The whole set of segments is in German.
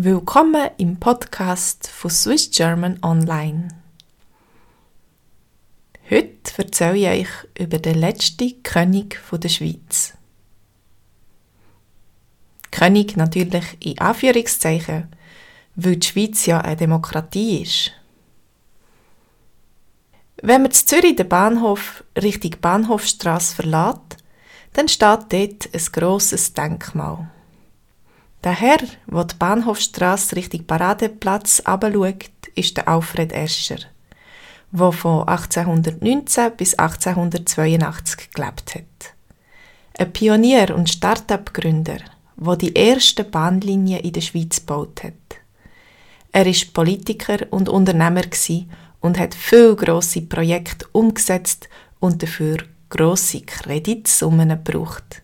Willkommen im Podcast von Swiss German Online. Heute erzähle ich euch über den letzten König der Schweiz. König natürlich in Anführungszeichen, weil die Schweiz ja eine Demokratie ist. Wenn man zu Zürich den Bahnhof Richtung Bahnhofstrasse verlässt, dann steht dort ein grosses Denkmal. Der Herr, der die Bahnhofstrasse Richtung Paradeplatz abschaut, ist der Alfred Escher, der von 1819 bis 1882 gelebt hat. Ein Pionier und Start-up-Gründer, der die erste Bahnlinie in der Schweiz gebaut hat. Er ist Politiker und Unternehmer und hat viel grosse Projekte umgesetzt und dafür grosse Kreditsummen gebraucht.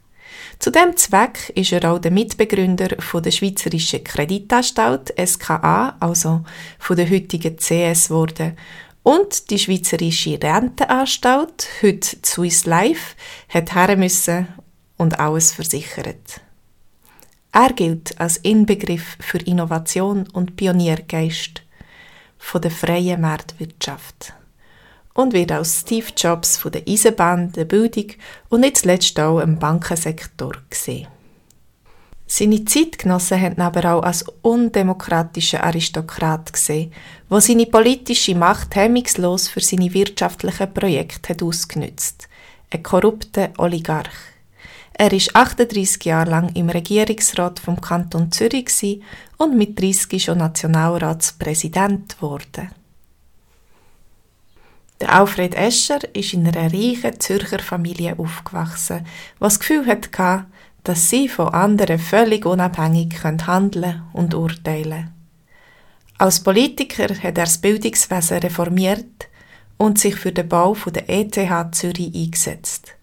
Zu dem Zweck ist er auch der Mitbegründer von der Schweizerischen Kreditanstalt SKA, also von der heutigen CS wurde. Und die Schweizerische Rentenanstalt, heute Swiss Life, hat her müssen und alles versichert. Er gilt als Inbegriff für Innovation und Pioniergeist von der freien Marktwirtschaft und wird als Steve Jobs von der Eisenbahn, der Bildung und nicht zuletzt auch im Bankensektor gesehen. Seine Zeitgenossen haben ihn aber auch als undemokratischen Aristokrat gesehen, wo seine politische Macht hemmungslos für seine wirtschaftlichen Projekte hat ausgenützt. Ein korrupter Oligarch. Er ist 38 Jahre lang im Regierungsrat vom Kanton Zürich und mit 30 schon Nationalratspräsident geworden. Der Alfred Escher ist in einer reichen Zürcher Familie aufgewachsen, was das Gefühl hatte, dass sie von anderen völlig unabhängig handeln und urteilen Als Politiker hat er das Bildungswesen reformiert und sich für den Bau der ETH Zürich eingesetzt.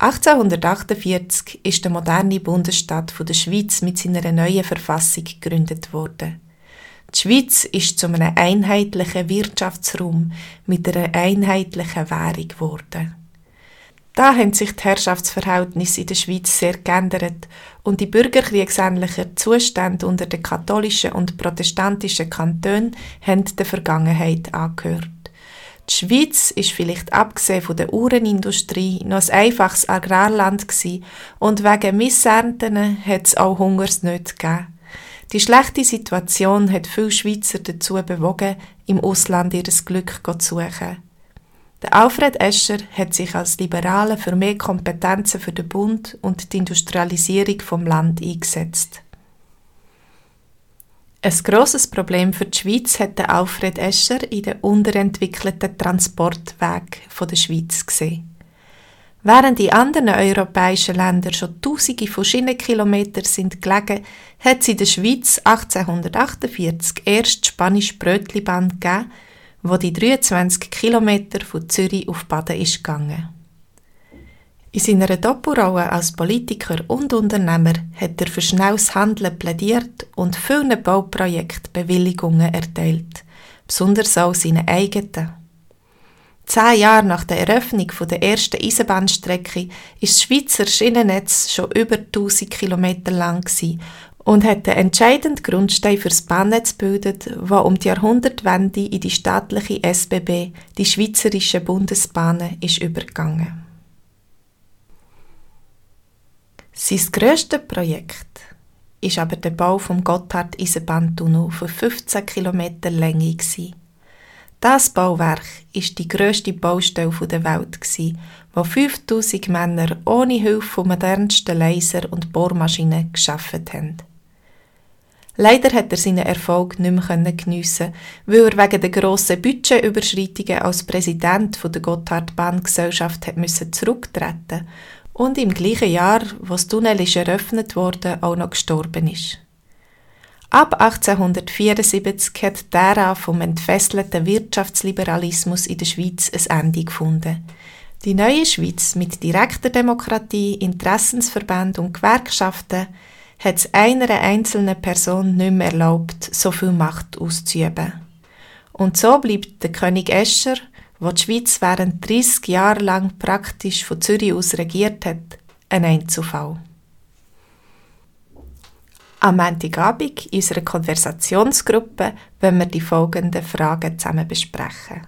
1848 ist der moderne Bundesstaat der Schweiz mit seiner neuen Verfassung gegründet worden. Die Schweiz ist zu einem einheitlichen Wirtschaftsraum mit einer einheitlichen Währung geworden. Da haben sich die Herrschaftsverhältnisse in der Schweiz sehr geändert und die bürgerkriegsähnlichen Zustände unter den katholischen und protestantischen Kantonen haben der Vergangenheit angehört. Die Schweiz ist vielleicht abgesehen von der Uhrenindustrie noch ein einfaches Agrarland gewesen und wegen Missernten hat es auch Hungersnöte gegeben. Die schlechte Situation hat viele Schweizer dazu bewogen, im Ausland ihr Glück zu suchen. Der Alfred Escher hat sich als Liberaler für mehr Kompetenzen für den Bund und die Industrialisierung vom Land eingesetzt. Ein grosses Problem für die Schweiz hat der Alfred Escher in den unterentwickelten Transportweg der Schweiz gesehen. Während in anderen europäischen Ländern schon Tausende von Schienenkilometern sind gelegen, hat es in der Schweiz 1848 erst die spanische Brötlibahn gegeben, wo die 23 Kilometer von Zürich auf Baden ist gegangen. In seiner Doppelrolle als Politiker und Unternehmer hat er für schnelles Handeln plädiert und vielen Bauprojekten Bewilligungen erteilt, besonders auch seine eigenen. Zehn Jahre nach der Eröffnung der ersten Eisenbahnstrecke ist das Schweizer Schienennetz schon über 1000 Kilometer lang und hat den entscheidenden Grundstein für das Bahnnetz gebildet, das um die Jahrhundertwende in die staatliche SBB, die Schweizerische Bundesbahnen, ist übergegangen. Sein grösstes Projekt ist aber der Bau vom Gotthard-Eisenbahntunnel für 15 Kilometer Länge. Gewesen. Das Bauwerk ist die grösste Baustelle der Welt, wo 5000 Männer ohne Hilfe von modernsten Laser- und Bohrmaschinen geschaffen haben. Leider hat er seinen Erfolg nicht mehr geniessen, weil er wegen der grossen Budgetüberschreitungen als Präsident der Gotthard Bahngesellschaft zurücktreten und im gleichen Jahr, wo das Tunnel eröffnet wurde, auch noch gestorben ist. Ab 1874 hat die Ära vom entfesselten Wirtschaftsliberalismus in der Schweiz ein Ende gefunden. Die neue Schweiz mit direkter Demokratie, Interessensverbänden und Gewerkschaften hat es einer einzelnen Person nicht mehr erlaubt, so viel Macht auszuüben. Und so bleibt der König Escher, der die Schweiz während 30 Jahre lang praktisch von Zürich aus regiert hat, ein Einzelfall. Am Montagabend in unserer Konversationsgruppe wenn wir die folgenden Fragen zusammen besprechen.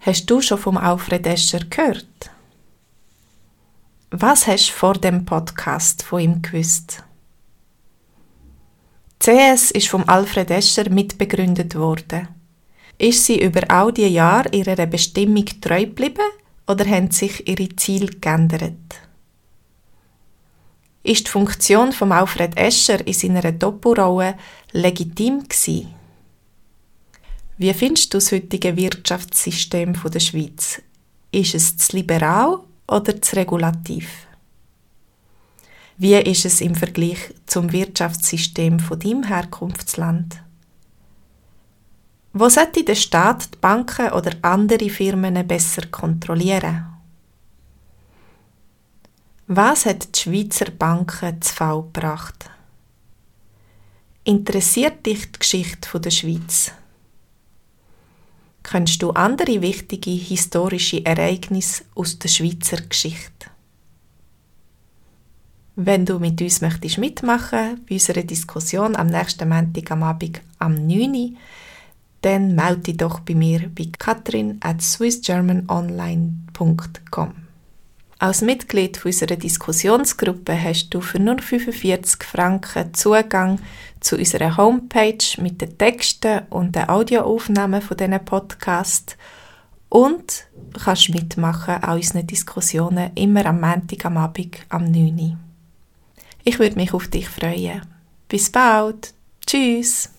Hast du schon vom Alfred Escher gehört? Was hast du vor dem Podcast von ihm gewusst? CS ist vom Alfred Escher mitbegründet worden. Ist sie über all die Jahre ihrer Bestimmung treu geblieben oder haben sich ihre Ziele geändert? Ist die Funktion von Alfred Escher in seiner Doppelrolle legitim gewesen? Wie findest du das heutige Wirtschaftssystem der Schweiz? Ist es zu liberal oder zu regulativ? Wie ist es im Vergleich zum Wirtschaftssystem von deinem Herkunftsland? Wo sollte der Staat die Banken oder andere Firmen besser kontrollieren? Was hat die Schweizer Banken zu Fall gebracht? Interessiert dich die Geschichte der Schweiz? Kennst du andere wichtige historische Ereignisse aus der Schweizer Geschichte? Wenn du mit uns möchtest mitmachen bei unserer Diskussion am nächsten Montag am Abend am 9 Uhr, dann melde dich doch bei mir bei katrin at swissgermanonline.com. Als Mitglied unserer Diskussionsgruppe hast du für nur 45 Franken Zugang zu unserer Homepage mit den Texten und den Audioaufnahmen von diesen Podcasts und kannst mitmachen an unseren Diskussionen immer am Montag am Abend am 9 Uhr. Ich würde mich auf dich freuen. Bis bald. Tschüss.